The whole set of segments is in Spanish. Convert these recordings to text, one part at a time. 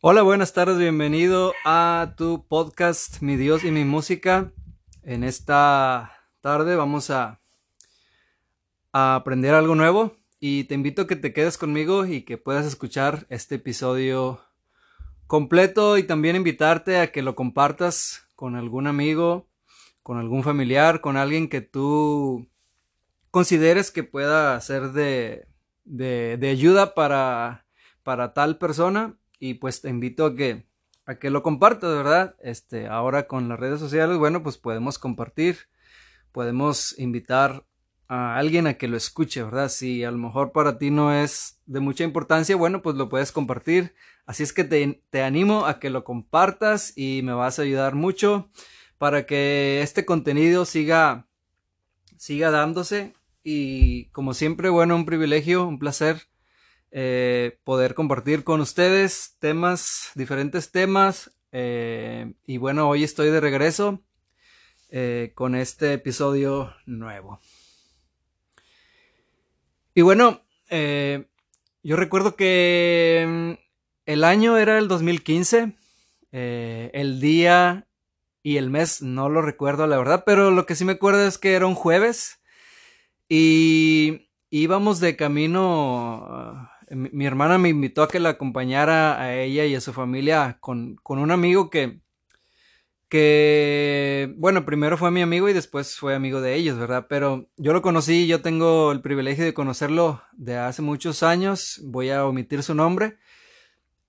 Hola, buenas tardes, bienvenido a tu podcast Mi Dios y mi música. En esta tarde vamos a, aprender algo nuevo y te invito a que te quedes conmigo y que puedas escuchar este episodio completo y también invitarte a que lo compartas con algún amigo, con algún familiar, con alguien que tú consideres que pueda ser de, de, de ayuda para, para tal persona y pues te invito a que a que lo compartas, ¿verdad? Este, ahora con las redes sociales, bueno, pues podemos compartir, podemos invitar a alguien a que lo escuche, ¿verdad? Si a lo mejor para ti no es de mucha importancia, bueno, pues lo puedes compartir. Así es que te, te animo a que lo compartas y me vas a ayudar mucho para que este contenido siga, siga dándose. Y como siempre, bueno, un privilegio, un placer eh, poder compartir con ustedes temas, diferentes temas. Eh, y bueno, hoy estoy de regreso eh, con este episodio nuevo. Y bueno, yo recuerdo que mm, el año era el 2015, eh, el día y el mes no lo recuerdo la verdad, pero lo que sí me acuerdo es que era un jueves y íbamos de camino mi hermana me invitó a que la acompañara a ella y a su familia con, con, un amigo que, que, bueno, primero fue mi amigo y después fue amigo de ellos, ¿verdad? Pero yo lo conocí, yo tengo el privilegio de conocerlo de hace muchos años, voy a omitir su nombre.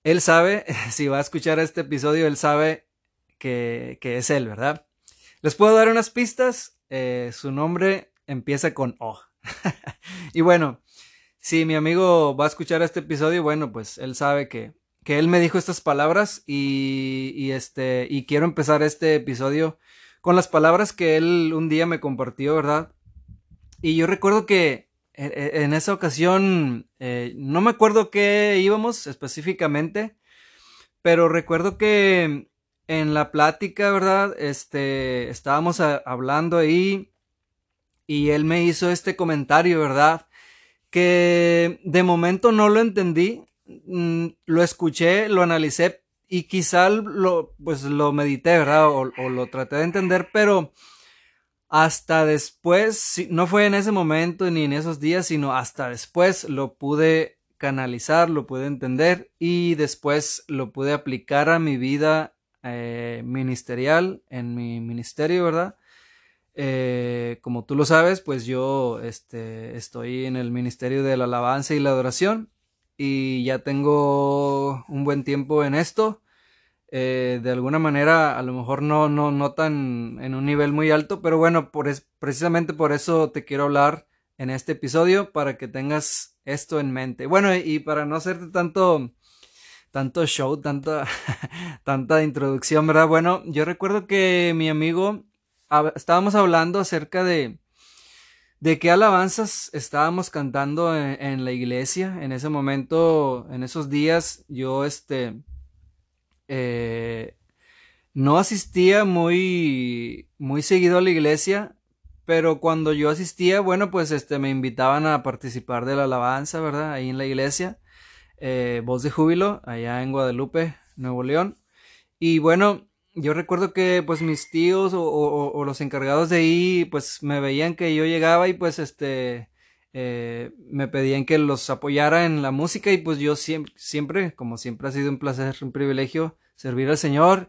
Él sabe, si va a escuchar este episodio, él sabe que, que es él, ¿verdad? Les puedo dar unas pistas, eh, su nombre empieza con O. y bueno, si mi amigo va a escuchar este episodio, bueno, pues él sabe que, que él me dijo estas palabras y, y, este, y quiero empezar este episodio con las palabras que él un día me compartió, ¿verdad? Y yo recuerdo que en esa ocasión, eh, no me acuerdo qué íbamos específicamente, pero recuerdo que en la plática, ¿verdad? Este, estábamos a, hablando ahí y él me hizo este comentario, ¿verdad? Que de momento no lo entendí, mm, lo escuché, lo analicé y quizá lo, pues lo medité, ¿verdad? O, lo traté de entender, pero hasta después, no fue en ese momento ni en esos días, sino hasta después lo pude canalizar, lo pude entender y después lo pude aplicar a mi vida eh, ministerial, en mi ministerio, ¿verdad? Eh, como tú lo sabes, pues yo este, estoy en el Ministerio de la Alabanza y la Adoración y ya tengo un buen tiempo en esto. Eh, de alguna manera, a lo mejor no, no, no tan en un nivel muy alto, pero bueno, por es, precisamente por eso te quiero hablar en este episodio para que tengas esto en mente. Bueno, y para no hacerte tanto, tanto show, tanta, tanta introducción, ¿verdad? Bueno, yo recuerdo que mi amigo estábamos hablando acerca de, de qué alabanzas estábamos cantando en, la iglesia. En ese momento, en esos días, yo este eh, no asistía muy, muy seguido a la iglesia, pero cuando yo asistía, bueno, pues este me invitaban a participar de la alabanza, ¿verdad? Ahí en la iglesia. Eh, voz de júbilo, allá en Guadalupe, Nuevo León. Y bueno, yo recuerdo que pues mis tíos o, los encargados de ahí pues me veían que yo llegaba y pues este eh, me pedían que los apoyara en la música y pues yo siempre, siempre, como siempre ha sido un placer, un privilegio servir al Señor,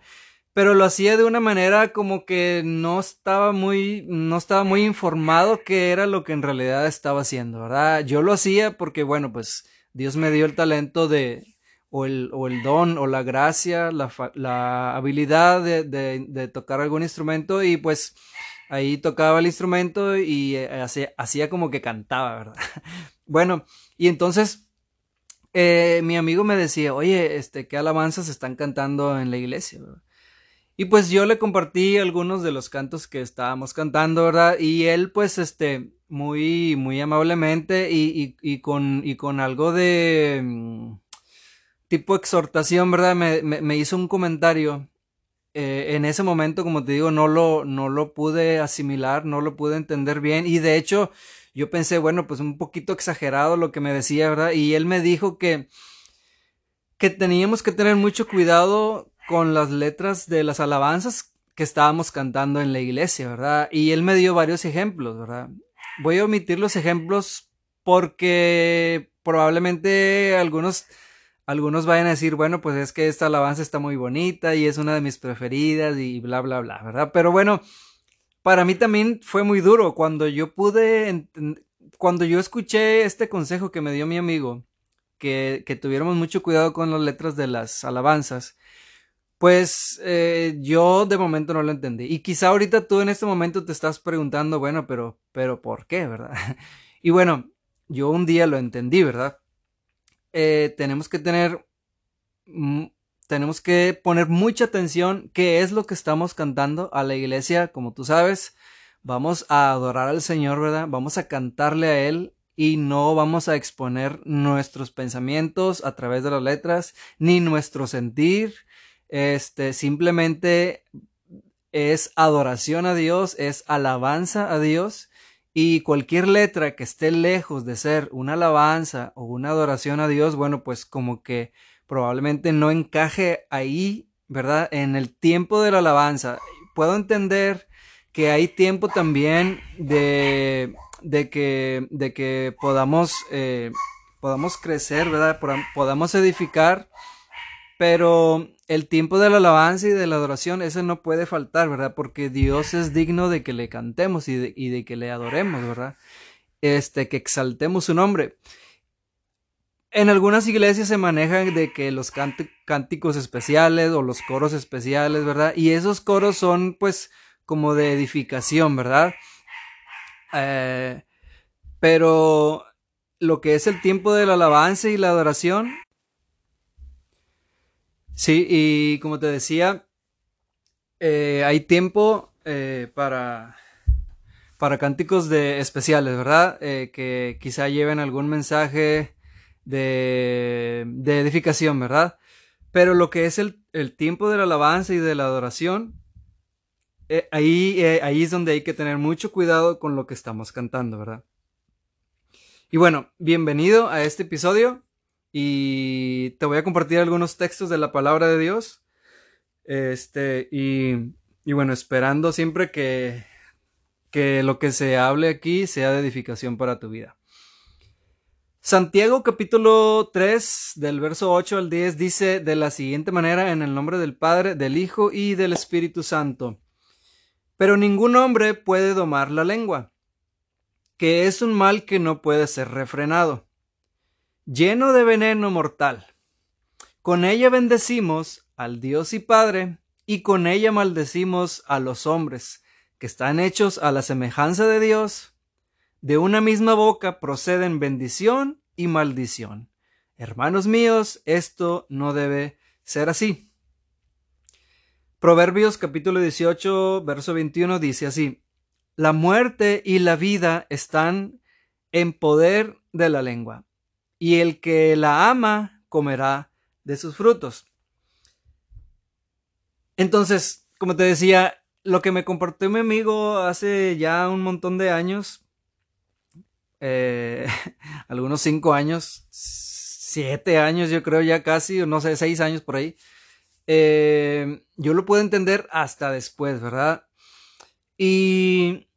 pero lo hacía de una manera como que no estaba muy, no estaba muy informado qué era lo que en realidad estaba haciendo, ¿verdad? Yo lo hacía porque bueno pues Dios me dio el talento de, o el, o el don o la gracia, la, la habilidad de, de, de, tocar algún instrumento y pues ahí tocaba el instrumento y eh, hacía, hacía como que cantaba, ¿verdad? bueno, y entonces eh, mi amigo me decía, oye, este, ¿qué alabanzas están cantando en la iglesia? ¿verdad? Y pues yo le compartí algunos de los cantos que estábamos cantando, ¿verdad? Y él pues este, muy, muy amablemente y, y, y con, y con algo de mm, tipo exhortación, ¿verdad? Me, me, hizo un comentario. Eh, en ese momento, como te digo, no lo, no lo pude asimilar, no lo pude entender bien. Y de hecho, yo pensé, bueno, pues un poquito exagerado lo que me decía, ¿verdad? Y él me dijo que, que teníamos que tener mucho cuidado con las letras de las alabanzas que estábamos cantando en la iglesia, ¿verdad? Y él me dio varios ejemplos, ¿verdad? Voy a omitir los ejemplos porque probablemente algunos algunos vayan a decir, bueno, pues es que esta alabanza está muy bonita y es una de mis preferidas y bla, bla, bla, ¿verdad? Pero bueno, para mí también fue muy duro cuando yo pude, cuando yo escuché este consejo que me dio mi amigo, que, que tuviéramos mucho cuidado con las letras de las alabanzas, pues eh, yo de momento no lo entendí. Y quizá ahorita tú en este momento te estás preguntando, bueno, pero, pero ¿por qué, verdad? Y bueno, yo un día lo entendí, ¿verdad? Eh, tenemos que tener, tenemos que poner mucha atención qué es lo que estamos cantando a la iglesia, como tú sabes. Vamos a adorar al Señor, ¿verdad? Vamos a cantarle a Él y no vamos a exponer nuestros pensamientos a través de las letras, ni nuestro sentir. Este, simplemente es adoración a Dios, es alabanza a Dios y cualquier letra que esté lejos de ser una alabanza o una adoración a Dios, bueno, pues como que probablemente no encaje ahí, ¿verdad? En el tiempo de la alabanza. Puedo entender que hay tiempo también de, de, que, de que podamos, eh, podamos crecer, ¿verdad? Podamos edificar, pero el tiempo de la alabanza y de la adoración, ese no puede faltar, ¿verdad? Porque Dios es digno de que le cantemos y de, que le adoremos, ¿verdad? Este, que exaltemos su nombre. En algunas iglesias se manejan de que los cánticos especiales o los coros especiales, ¿verdad? Y esos coros son pues como de edificación, ¿verdad? Eh, pero lo que es el tiempo de la alabanza y la adoración, Sí, y como te decía, eh, hay tiempo eh, para, para cánticos de especiales, ¿verdad? Eh, que quizá lleven algún mensaje de, de, edificación, ¿verdad? Pero lo que es el, el, tiempo de la alabanza y de la adoración, ahí, ahí es donde hay que tener mucho cuidado con lo que estamos cantando, ¿verdad? Y bueno, bienvenido a este episodio y te voy a compartir algunos textos de la palabra de Dios. Este, y, y bueno, esperando siempre que, que lo que se hable aquí sea de edificación para tu vida. Santiago capítulo 3 del verso 8 al 10 dice de la siguiente manera en el nombre del Padre, del Hijo y del Espíritu Santo. Pero ningún hombre puede domar la lengua, que es un mal que no puede ser refrenado lleno de veneno mortal. Con ella bendecimos al Dios y Padre, y con ella maldecimos a los hombres, que están hechos a la semejanza de Dios. De una misma boca proceden bendición y maldición. Hermanos míos, esto no debe ser así. Proverbios capítulo 18, verso 21 dice así, La muerte y la vida están en poder de la lengua y el que la ama comerá de sus frutos. Entonces, como te decía, lo que me compartió mi amigo hace ya un montón de años, eh, algunos cinco años, siete años yo creo ya casi, no sé, seis años por ahí, eh, yo lo puedo entender hasta después, ¿verdad? Y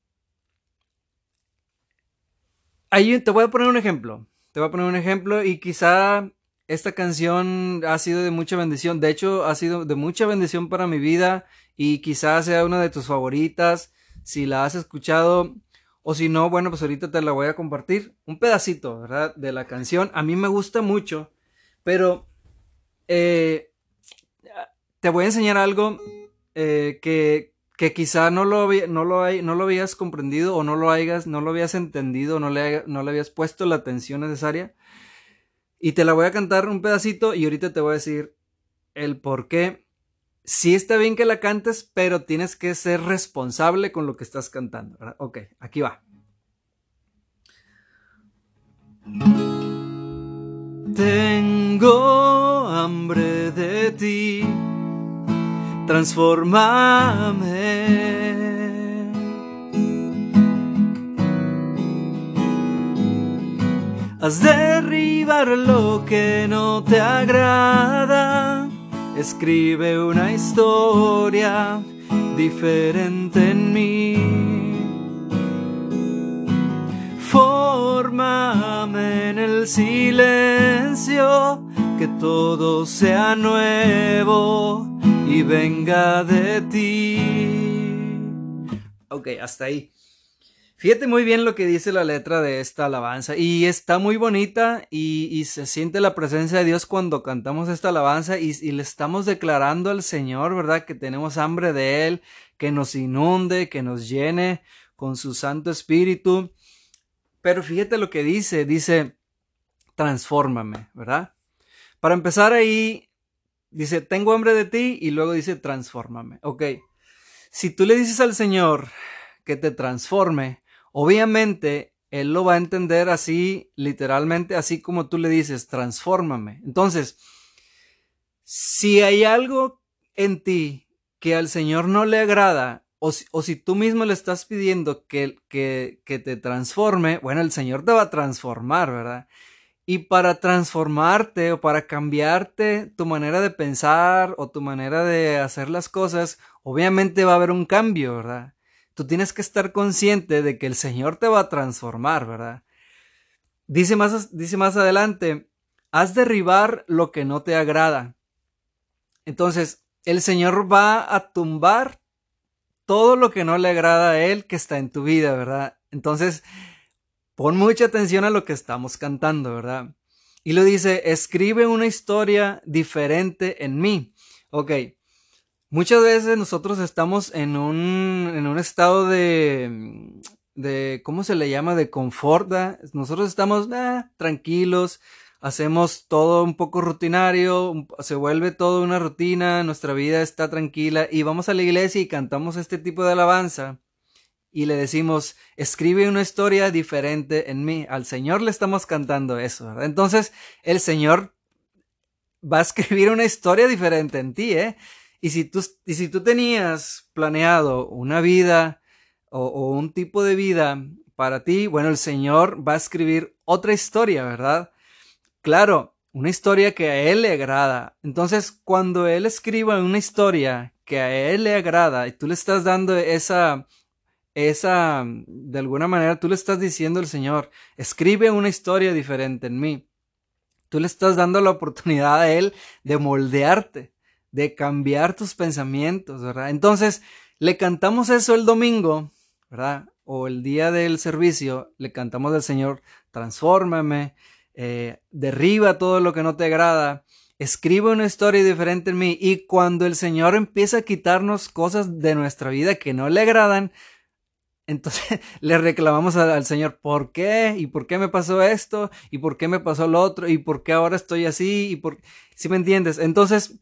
ahí te voy a poner un ejemplo. Te voy a poner un ejemplo y quizá esta canción ha sido de mucha bendición. De hecho, ha sido de mucha bendición para mi vida y quizá sea una de tus favoritas. Si la has escuchado o si no, bueno, pues ahorita te la voy a compartir. Un pedacito, ¿verdad? De la canción. A mí me gusta mucho, pero eh, te voy a enseñar algo eh, que, que quizá no lo, no, lo hay, no lo habías comprendido o no lo, hayas, no lo habías entendido, no le, no le habías puesto la atención necesaria. Y te la voy a cantar un pedacito y ahorita te voy a decir el por qué. Sí está bien que la cantes, pero tienes que ser responsable con lo que estás cantando. Ok, aquí va. Tengo hambre de ti transformame. Haz derribar lo que no te agrada. Escribe una historia diferente en mí. Fórmame en el silencio, que todo sea nuevo y venga de ti. Ok, hasta ahí. Fíjate muy bien lo que dice la letra de esta alabanza y está muy bonita y, se siente la presencia de Dios cuando cantamos esta alabanza y, y, le estamos declarando al Señor, ¿verdad? Que tenemos hambre de Él, que nos inunde, que nos llene con su Santo Espíritu. Pero fíjate lo que dice, dice, transfórmame, ¿verdad? Para empezar ahí, dice, tengo hambre de ti y luego dice, transfórmame. Ok, si tú le dices al Señor que te transforme, Obviamente, él lo va a entender así, literalmente, así como tú le dices, transfórmame. Entonces, si hay algo en ti que al Señor no le agrada, o si, tú mismo le estás pidiendo que, que, que te transforme, bueno, el Señor te va a transformar, ¿verdad? Y para transformarte o para cambiarte tu manera de pensar o tu manera de hacer las cosas, obviamente va a haber un cambio, ¿verdad? tú tienes que estar consciente de que el Señor te va a transformar, ¿verdad? Dice más, dice más adelante, haz derribar lo que no te agrada. Entonces, el Señor va a tumbar todo lo que no le agrada a Él que está en tu vida, ¿verdad? Entonces, pon mucha atención a lo que estamos cantando, ¿verdad? Y lo dice, escribe una historia diferente en mí. Ok, Muchas veces nosotros estamos en un, en un estado de, de, ¿cómo se le llama? De confort. Nosotros estamos ah, tranquilos, hacemos todo un poco rutinario, se vuelve todo una rutina, nuestra vida está tranquila y vamos a la iglesia y cantamos este tipo de alabanza y le decimos, escribe una historia diferente en mí. Al Señor le estamos cantando eso, ¿verdad? Entonces, el Señor va a escribir una historia diferente en ti, ¿eh? Y si tú, y si tú tenías planeado una vida o, un tipo de vida para ti, bueno, el Señor va a escribir otra historia, ¿verdad? Claro, una historia que a Él le agrada. Entonces, cuando Él escriba una historia que a Él le agrada y tú le estás dando esa, esa, de alguna manera, tú le estás diciendo al Señor, escribe una historia diferente en mí. Tú le estás dando la oportunidad a Él de moldearte de cambiar tus pensamientos, ¿verdad? Entonces, le cantamos eso el domingo, ¿verdad? O el día del servicio, le cantamos al Señor, transfórmame, eh, derriba todo lo que no te agrada, escribe una historia diferente en mí. Y cuando el Señor empieza a quitarnos cosas de nuestra vida que no le agradan, entonces le reclamamos al Señor, ¿por qué? ¿Y por qué me pasó esto? ¿Y por qué me pasó lo otro? ¿Y por qué ahora estoy así? ¿Y por ¿Sí me entiendes? Entonces,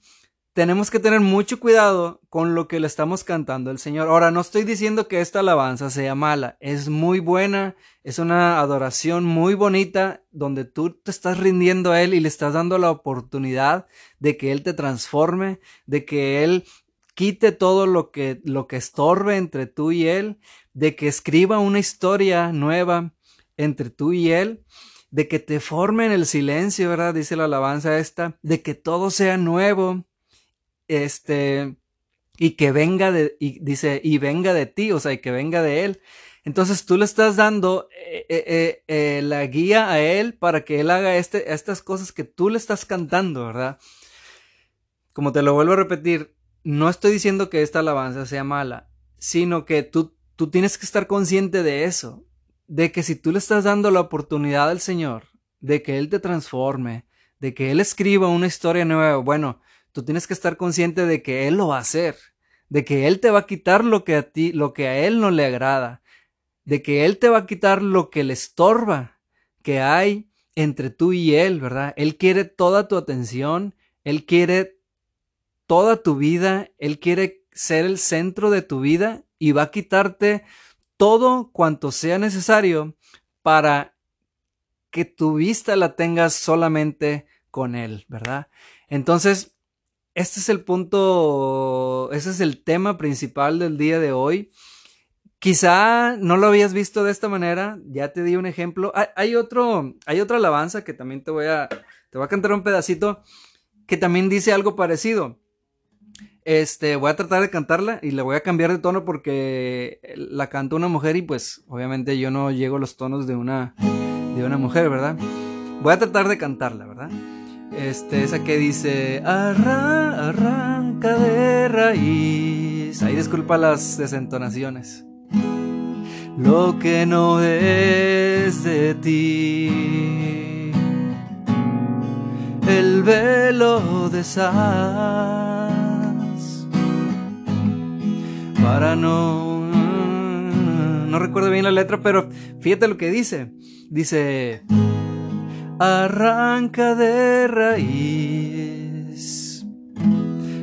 tenemos que tener mucho cuidado con lo que le estamos cantando al Señor. Ahora, no estoy diciendo que esta alabanza sea mala, es muy buena, es una adoración muy bonita donde tú te estás rindiendo a Él y le estás dando la oportunidad de que Él te transforme, de que Él quite todo lo que, lo que estorbe entre tú y Él, de que escriba una historia nueva entre tú y Él de que te forme en el silencio, ¿verdad? Dice la alabanza esta, de que todo sea nuevo, este, y que venga de, y dice, y venga de ti, o sea, y que venga de él. Entonces tú le estás dando eh, eh, eh, la guía a él para que él haga este, estas cosas que tú le estás cantando, ¿verdad? Como te lo vuelvo a repetir, no estoy diciendo que esta alabanza sea mala, sino que tú, tú tienes que estar consciente de eso, de que si tú le estás dando la oportunidad al Señor, de que Él te transforme, de que Él escriba una historia nueva, bueno, tú tienes que estar consciente de que Él lo va a hacer, de que Él te va a quitar lo que a ti, lo que a Él no le agrada, de que Él te va a quitar lo que le estorba que hay entre tú y Él, ¿verdad? Él quiere toda tu atención, Él quiere toda tu vida, Él quiere ser el centro de tu vida y va a quitarte todo cuanto sea necesario para que tu vista la tengas solamente con Él, ¿verdad? Entonces, este es el punto, ese es el tema principal del día de hoy. Quizá no lo habías visto de esta manera, ya te di un ejemplo. Hay, otro, hay otra alabanza que también te voy a, te voy a cantar un pedacito que también dice algo parecido. Este, voy a tratar de cantarla y le voy a cambiar de tono porque la canta una mujer y pues obviamente yo no llego a los tonos de una, de una mujer, ¿verdad? Voy a tratar de cantarla, ¿verdad? Este, esa que dice, arranca de raíz. Ahí disculpa las desentonaciones lo que no es de ti. El velo de sas para no no recuerdo bien la letra, pero fíjate lo que dice. Dice arranca de raíz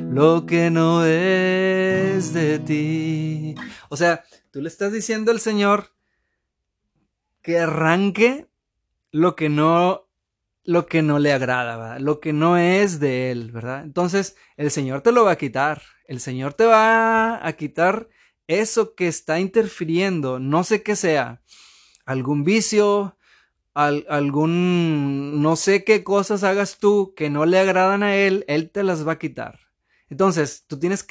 lo que no es de ti. O sea, Tú le estás diciendo al Señor que arranque lo que no lo que no le agrada, lo que no es de él, ¿verdad? Entonces, el Señor te lo va a quitar. El Señor te va a quitar eso que está interfiriendo, no sé qué sea, algún vicio, algún, no sé qué cosas hagas tú que no le agradan a Él, Él te las va a quitar. Entonces, tú tienes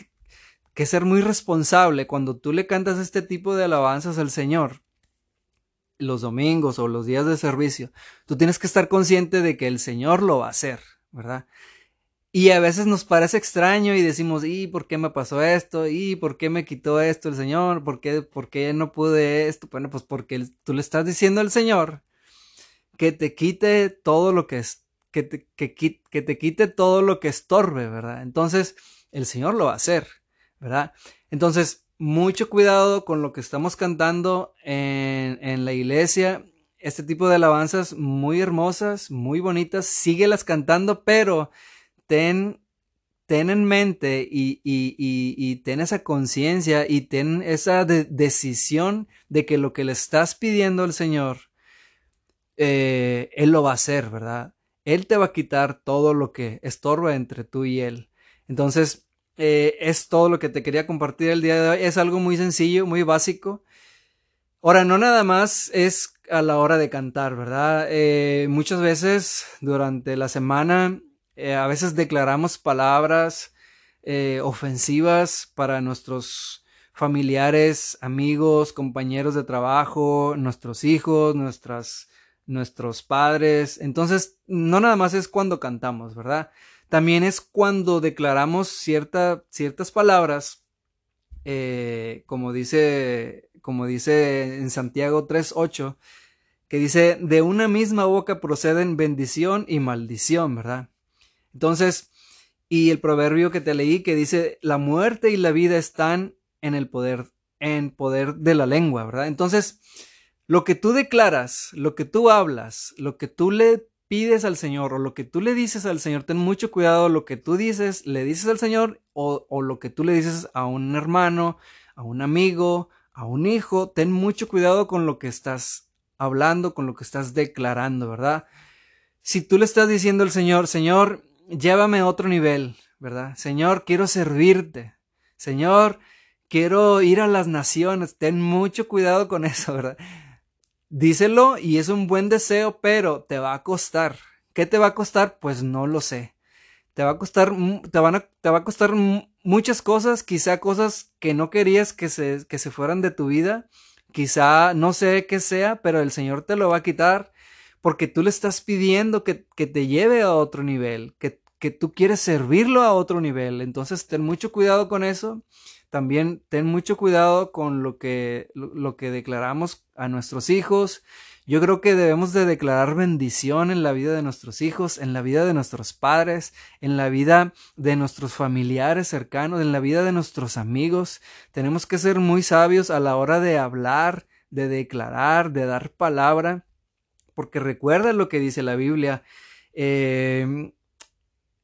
que ser muy responsable cuando tú le cantas este tipo de alabanzas al Señor los domingos o los días de servicio, tú tienes que estar consciente de que el Señor lo va a hacer, ¿verdad? Y a veces nos parece extraño y decimos, ¿y por qué me pasó esto? ¿Y por qué me quitó esto el Señor? ¿Por qué, por qué no pude esto? Bueno, pues porque tú le estás diciendo al Señor que te quite todo lo que es, que te, que, te quite todo lo que estorbe, ¿verdad? Entonces, el Señor lo va a hacer. ¿verdad? Entonces, mucho cuidado con lo que estamos cantando en, en la iglesia. Este tipo de alabanzas muy hermosas, muy bonitas, síguelas cantando, pero ten, ten en mente y, y, y, ten esa conciencia y ten esa decisión de que lo que le estás pidiendo al Señor, eh, Él lo va a hacer, ¿verdad? Él te va a quitar todo lo que estorba entre tú y Él. Entonces, eh, es todo lo que te quería compartir el día de hoy. Es algo muy sencillo, muy básico. Ahora, no nada más es a la hora de cantar, ¿verdad? Eh, muchas veces durante la semana, eh, a veces declaramos palabras ofensivas para nuestros familiares, amigos, compañeros de trabajo, nuestros hijos, nuestros padres. Entonces, no nada más es cuando cantamos, ¿verdad? También es cuando declaramos cierta, ciertas palabras, eh, como, dice, como dice en Santiago 3.8, que dice, de una misma boca proceden bendición y maldición, ¿verdad? Entonces, y el proverbio que te leí que dice, la muerte y la vida están en el poder, en poder de la lengua, ¿verdad? Entonces, lo que tú declaras, lo que tú hablas, lo que tú le pides al Señor o lo que tú le dices al Señor, ten mucho cuidado lo que tú dices, le dices al Señor o, o, lo que tú le dices a un hermano, a un amigo, a un hijo, ten mucho cuidado con lo que estás hablando, con lo que estás declarando, ¿verdad? Si tú le estás diciendo al Señor, Señor, llévame a otro nivel, ¿verdad? Señor, quiero servirte. Señor, quiero ir a las naciones. Ten mucho cuidado con eso, ¿verdad? Díselo y es un buen deseo, pero te va a costar. ¿Qué te va a costar? Pues no lo sé. Te va a costar, te van a, te va a costar muchas cosas, quizá cosas que no querías que se, que se fueran de tu vida. Quizá no sé qué sea, pero el Señor te lo va a quitar porque tú le estás pidiendo que, que te lleve a otro nivel, que, que tú quieres servirlo a otro nivel. Entonces ten mucho cuidado con eso también ten mucho cuidado con lo que, lo, que declaramos a nuestros hijos. Yo creo que debemos de declarar bendición en la vida de nuestros hijos, en la vida de nuestros padres, en la vida de nuestros familiares cercanos, en la vida de nuestros amigos. Tenemos que ser muy sabios a la hora de hablar, de declarar, de dar palabra, porque recuerda lo que dice la Biblia. Eh,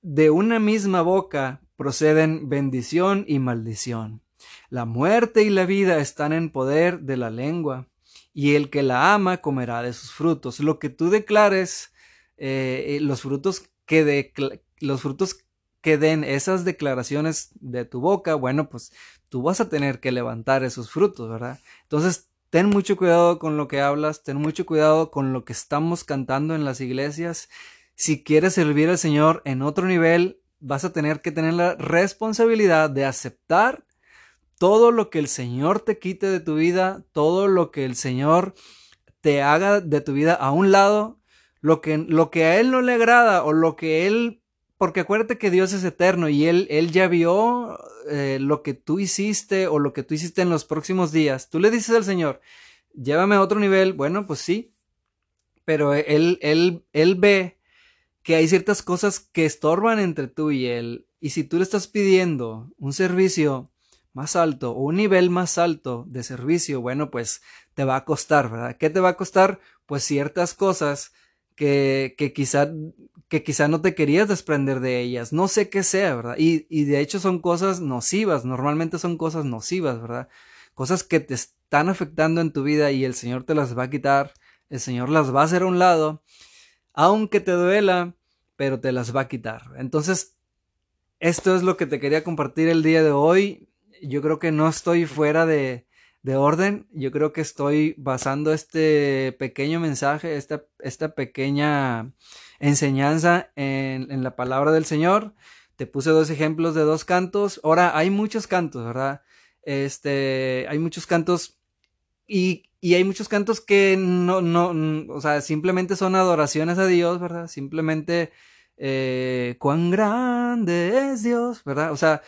de una misma boca proceden bendición y maldición. La muerte y la vida están en poder de la lengua, y el que la ama comerá de sus frutos. Lo que tú declares, eh, eh, los frutos que de, los frutos que den esas declaraciones de tu boca, bueno, pues tú vas a tener que levantar esos frutos, ¿verdad? Entonces, ten mucho cuidado con lo que hablas, ten mucho cuidado con lo que estamos cantando en las iglesias. Si quieres servir al Señor en otro nivel, vas a tener que tener la responsabilidad de aceptar todo lo que el Señor te quite de tu vida, todo lo que el Señor te haga de tu vida a un lado, lo que, lo que a Él no le agrada o lo que Él, porque acuérdate que Dios es eterno y Él, él ya vio eh, lo que tú hiciste o lo que tú hiciste en los próximos días. Tú le dices al Señor, llévame a otro nivel, bueno, pues sí, pero Él, él, él ve que hay ciertas cosas que estorban entre tú y Él. Y si tú le estás pidiendo un servicio más alto o un nivel más alto de servicio, bueno, pues te va a costar, ¿verdad? ¿Qué te va a costar? Pues ciertas cosas que, que quizá que quizá no te querías desprender de ellas, no sé qué sea, ¿verdad? Y, y de hecho son cosas nocivas, normalmente son cosas nocivas, ¿verdad? Cosas que te están afectando en tu vida y el Señor te las va a quitar, el Señor las va a hacer a un lado, aunque te duela, pero te las va a quitar. Entonces, esto es lo que te quería compartir el día de hoy yo creo que no estoy fuera de, de orden. Yo creo que estoy basando este pequeño mensaje, esta, esta pequeña enseñanza en, en, la palabra del Señor. Te puse dos ejemplos de dos cantos. Ahora, hay muchos cantos, ¿verdad? Este, hay muchos cantos y, y hay muchos cantos que no, no, o sea, simplemente son adoraciones a Dios, ¿verdad? Simplemente, eh, cuán grande es Dios, ¿verdad? O sea,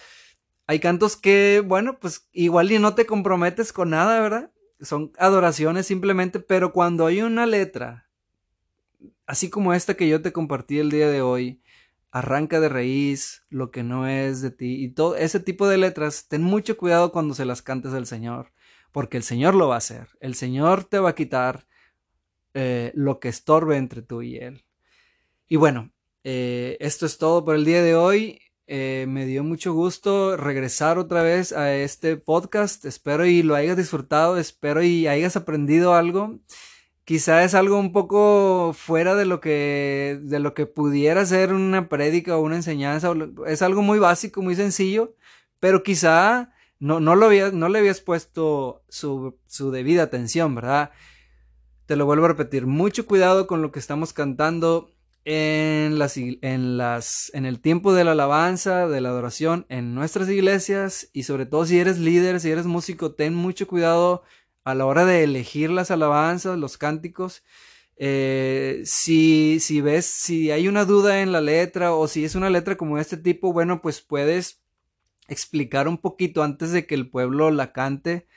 hay cantos que, bueno, pues igual y no te comprometes con nada, ¿verdad? Son adoraciones simplemente, pero cuando hay una letra, así como esta que yo te compartí el día de hoy, arranca de raíz lo que no es de ti y todo ese tipo de letras, ten mucho cuidado cuando se las cantes al Señor, porque el Señor lo va a hacer, el Señor te va a quitar eh, lo que estorbe entre tú y Él. Y bueno, eh, esto es todo por el día de hoy. Eh, me dio mucho gusto regresar otra vez a este podcast. Espero y lo hayas disfrutado, espero y hayas aprendido algo. Quizá es algo un poco fuera de lo que, de lo que pudiera ser una prédica o una enseñanza. Es algo muy básico, muy sencillo, pero quizá no, no, lo habías, no le habías puesto su, su debida atención, ¿verdad? Te lo vuelvo a repetir, mucho cuidado con lo que estamos cantando en las, en las, en el tiempo de la alabanza, de la adoración en nuestras iglesias y sobre todo si eres líder, si eres músico, ten mucho cuidado a la hora de elegir las alabanzas, los cánticos. Eh, si, si ves, si hay una duda en la letra o si es una letra como este tipo, bueno, pues puedes explicar un poquito antes de que el pueblo la cante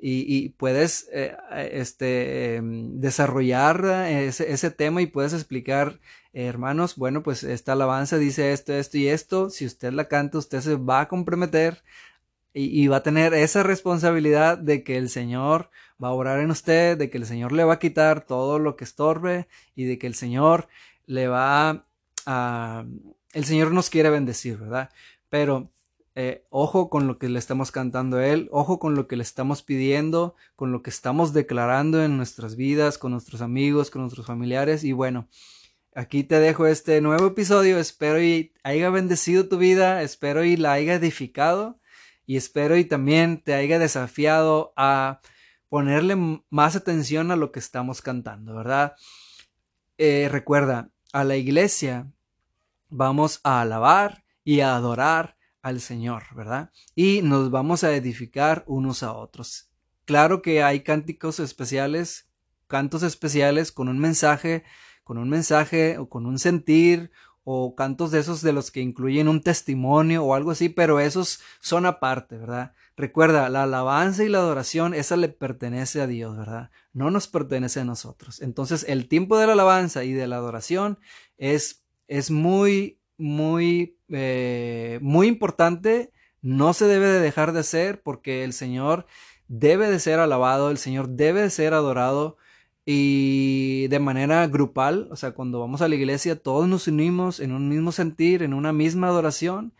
y, puedes eh, este, em, desarrollar ese, ese, tema y puedes explicar, hermanos, bueno, pues esta alabanza dice esto, esto y esto, si usted la canta, usted se va a comprometer y, y, va a tener esa responsabilidad de que el Señor va a orar en usted, de que el Señor le va a quitar todo lo que estorbe y de que el Señor le va a... El Señor nos quiere bendecir, ¿verdad? Pero eh, ojo con lo que le estamos cantando a Él, ojo con lo que le estamos pidiendo, con lo que estamos declarando en nuestras vidas, con nuestros amigos, con nuestros familiares. Y bueno, aquí te dejo este nuevo episodio. Espero y haya bendecido tu vida, espero y la haya edificado y espero y también te haya desafiado a ponerle más atención a lo que estamos cantando, ¿verdad? Eh, recuerda, a la iglesia vamos a alabar y a adorar al Señor, ¿verdad? Y nos vamos a edificar unos a otros. Claro que hay cánticos especiales, cantos especiales con un mensaje, con un mensaje o con un sentir o cantos de esos de los que incluyen un testimonio o algo así, pero esos son aparte, ¿verdad? Recuerda, la alabanza y la adoración, esa le pertenece a Dios, ¿verdad? No nos pertenece a nosotros. Entonces, el tiempo de la alabanza y de la adoración es, es muy muy, eh, muy importante, no se debe de dejar de hacer porque el Señor debe de ser alabado, el Señor debe de ser adorado y de manera grupal, o sea, cuando vamos a la iglesia todos nos unimos en un mismo sentir, en una misma adoración.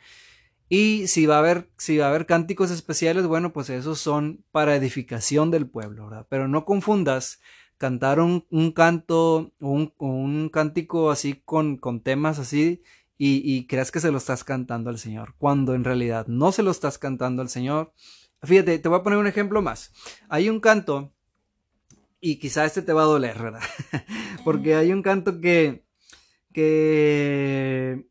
Y si va a haber, si va a haber cánticos especiales, bueno, pues esos son para edificación del pueblo, ¿verdad? Pero no confundas cantar un, un canto o un, un, cántico así con, con temas así y, creas que se lo estás cantando al Señor, cuando en realidad no se lo estás cantando al Señor, fíjate, te voy a poner un ejemplo más. Hay un canto, y quizá este te va a doler, ¿verdad? Porque hay un canto que, que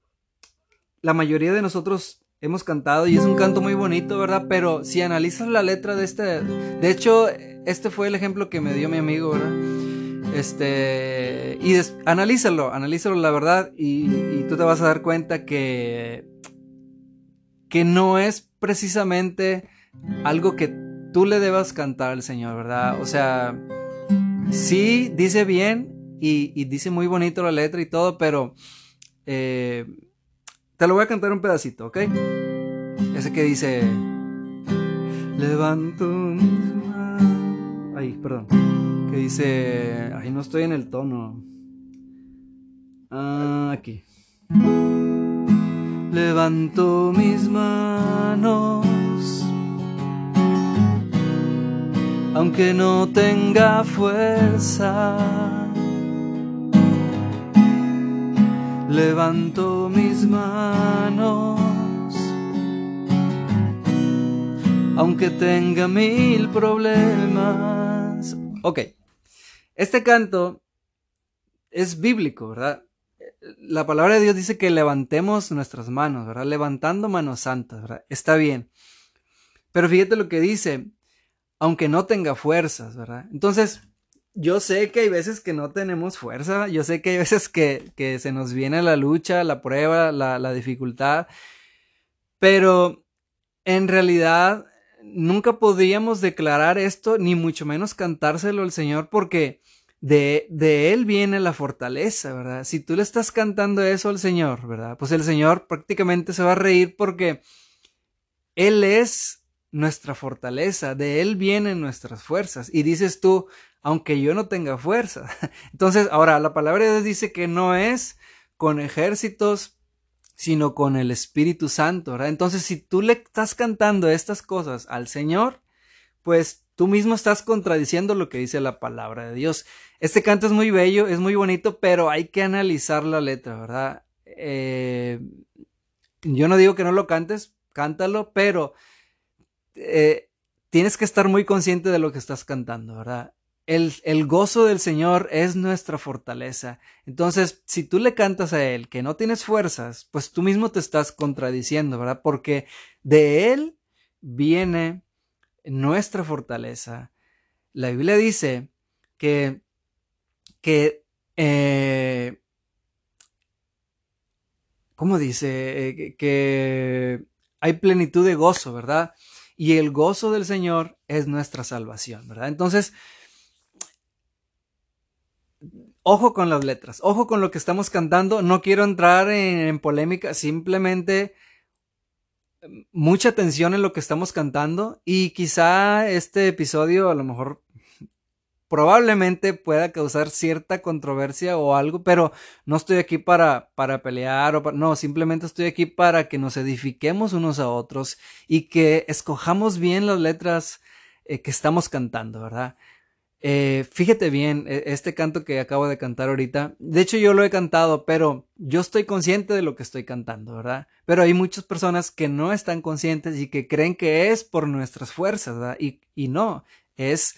la mayoría de nosotros hemos cantado y es un canto muy bonito, ¿verdad? Pero si analizas la letra de este, de hecho, este fue el ejemplo que me dio mi amigo, ¿verdad? Este, y analízalo, analízalo la verdad y, tú te vas a dar cuenta que, que no es precisamente algo que tú le debas cantar al Señor, ¿verdad? O sea, sí dice bien y, dice muy bonito la letra y todo, pero eh, te lo voy a cantar un pedacito, ¿ok? Ese que dice, levanto. Ay, perdón. Que dice, ay, no estoy en el tono. Ah, aquí. Levanto mis manos aunque no tenga fuerza. Levanto mis manos, aunque tenga mil problemas. Ok, este canto es bíblico, ¿verdad? La palabra de Dios dice que levantemos nuestras manos, ¿verdad? Levantando manos santas, ¿verdad? Está bien. Pero fíjate lo que dice, aunque no tenga fuerzas, ¿verdad? Entonces, yo sé que hay veces que no tenemos fuerza, yo sé que hay veces que, que se nos viene la lucha, la prueba, la, la dificultad, pero en realidad nunca podríamos declarar esto, ni mucho menos cantárselo al Señor, porque de, de, Él viene la fortaleza, ¿verdad? Si tú le estás cantando eso al Señor, ¿verdad? Pues el Señor prácticamente se va a reír porque Él es nuestra fortaleza, de Él vienen nuestras fuerzas. Y dices tú, aunque yo no tenga fuerza. Entonces, ahora, la palabra de Dios dice que no es con ejércitos, sino con el Espíritu Santo, ¿verdad? Entonces, si tú le estás cantando estas cosas al Señor, pues tú mismo estás contradiciendo lo que dice la palabra de Dios. Este canto es muy bello, es muy bonito, pero hay que analizar la letra, ¿verdad? Eh, yo no digo que no lo cantes, cántalo, pero eh, tienes que estar muy consciente de lo que estás cantando, ¿verdad? El, el, gozo del Señor es nuestra fortaleza. Entonces, si tú le cantas a Él que no tienes fuerzas, pues tú mismo te estás contradiciendo, ¿verdad? Porque de Él viene nuestra fortaleza. La Biblia dice que, que eh, ¿cómo dice? Eh, que hay plenitud de gozo, ¿verdad? y el gozo del Señor es nuestra salvación, ¿verdad? Entonces, ojo con las letras, ojo con lo que estamos cantando, no quiero entrar en, polémica, simplemente mucha atención en lo que estamos cantando y quizá este episodio a lo mejor probablemente pueda causar cierta controversia o algo, pero no estoy aquí para, para pelear o no, simplemente estoy aquí para que nos edifiquemos unos a otros y que escojamos bien las letras eh, que estamos cantando, ¿verdad? Eh, fíjate bien, e, este canto que acabo de cantar ahorita, de hecho yo lo he cantado, pero yo estoy consciente de lo que estoy cantando, ¿verdad? Pero hay muchas personas que no están conscientes y que creen que es por nuestras fuerzas, ¿verdad? Y, no, es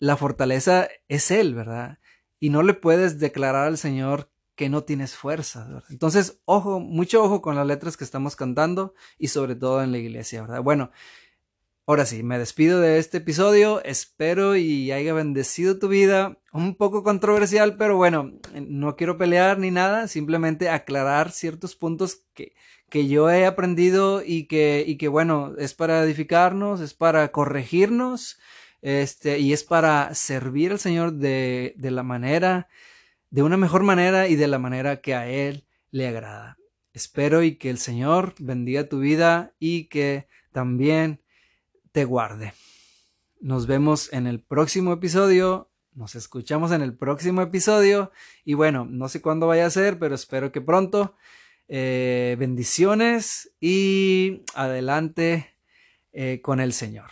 la fortaleza es Él, ¿verdad? Y no le puedes declarar al Señor que no tienes fuerza, ¿verdad? Entonces, ojo, mucho ojo con las letras que estamos cantando y sobre todo en la iglesia, ¿verdad? Bueno, ahora sí, me despido de este episodio, espero y haya bendecido tu vida, un poco controversial, pero bueno, no quiero pelear ni nada, simplemente aclarar ciertos puntos que, que yo he aprendido y que, y que bueno, es para edificarnos, es para corregirnos, este, y es para servir al Señor de, de la manera, de una mejor manera y de la manera que a Él le agrada. Espero y que el Señor bendiga tu vida y que también guarde. Nos vemos en el próximo episodio. Nos escuchamos en el próximo episodio. Y bueno, no sé cuándo vaya a ser, pero espero que pronto. Eh, bendiciones y adelante eh, con el Señor.